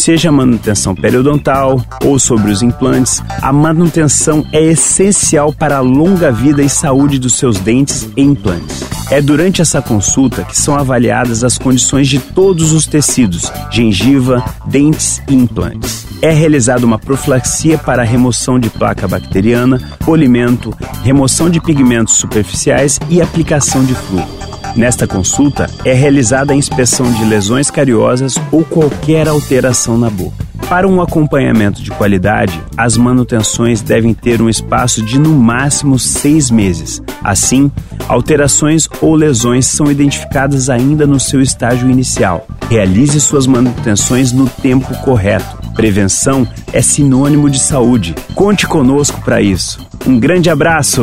Seja a manutenção periodontal ou sobre os implantes, a manutenção é essencial para a longa vida e saúde dos seus dentes e implantes. É durante essa consulta que são avaliadas as condições de todos os tecidos, gengiva, dentes e implantes. É realizada uma profilaxia para a remoção de placa bacteriana, polimento, remoção de pigmentos superficiais e aplicação de fluido. Nesta consulta, é realizada a inspeção de lesões cariosas ou qualquer alteração na boca. Para um acompanhamento de qualidade, as manutenções devem ter um espaço de no máximo seis meses. Assim, alterações ou lesões são identificadas ainda no seu estágio inicial. Realize suas manutenções no tempo correto. Prevenção é sinônimo de saúde. Conte conosco para isso. Um grande abraço!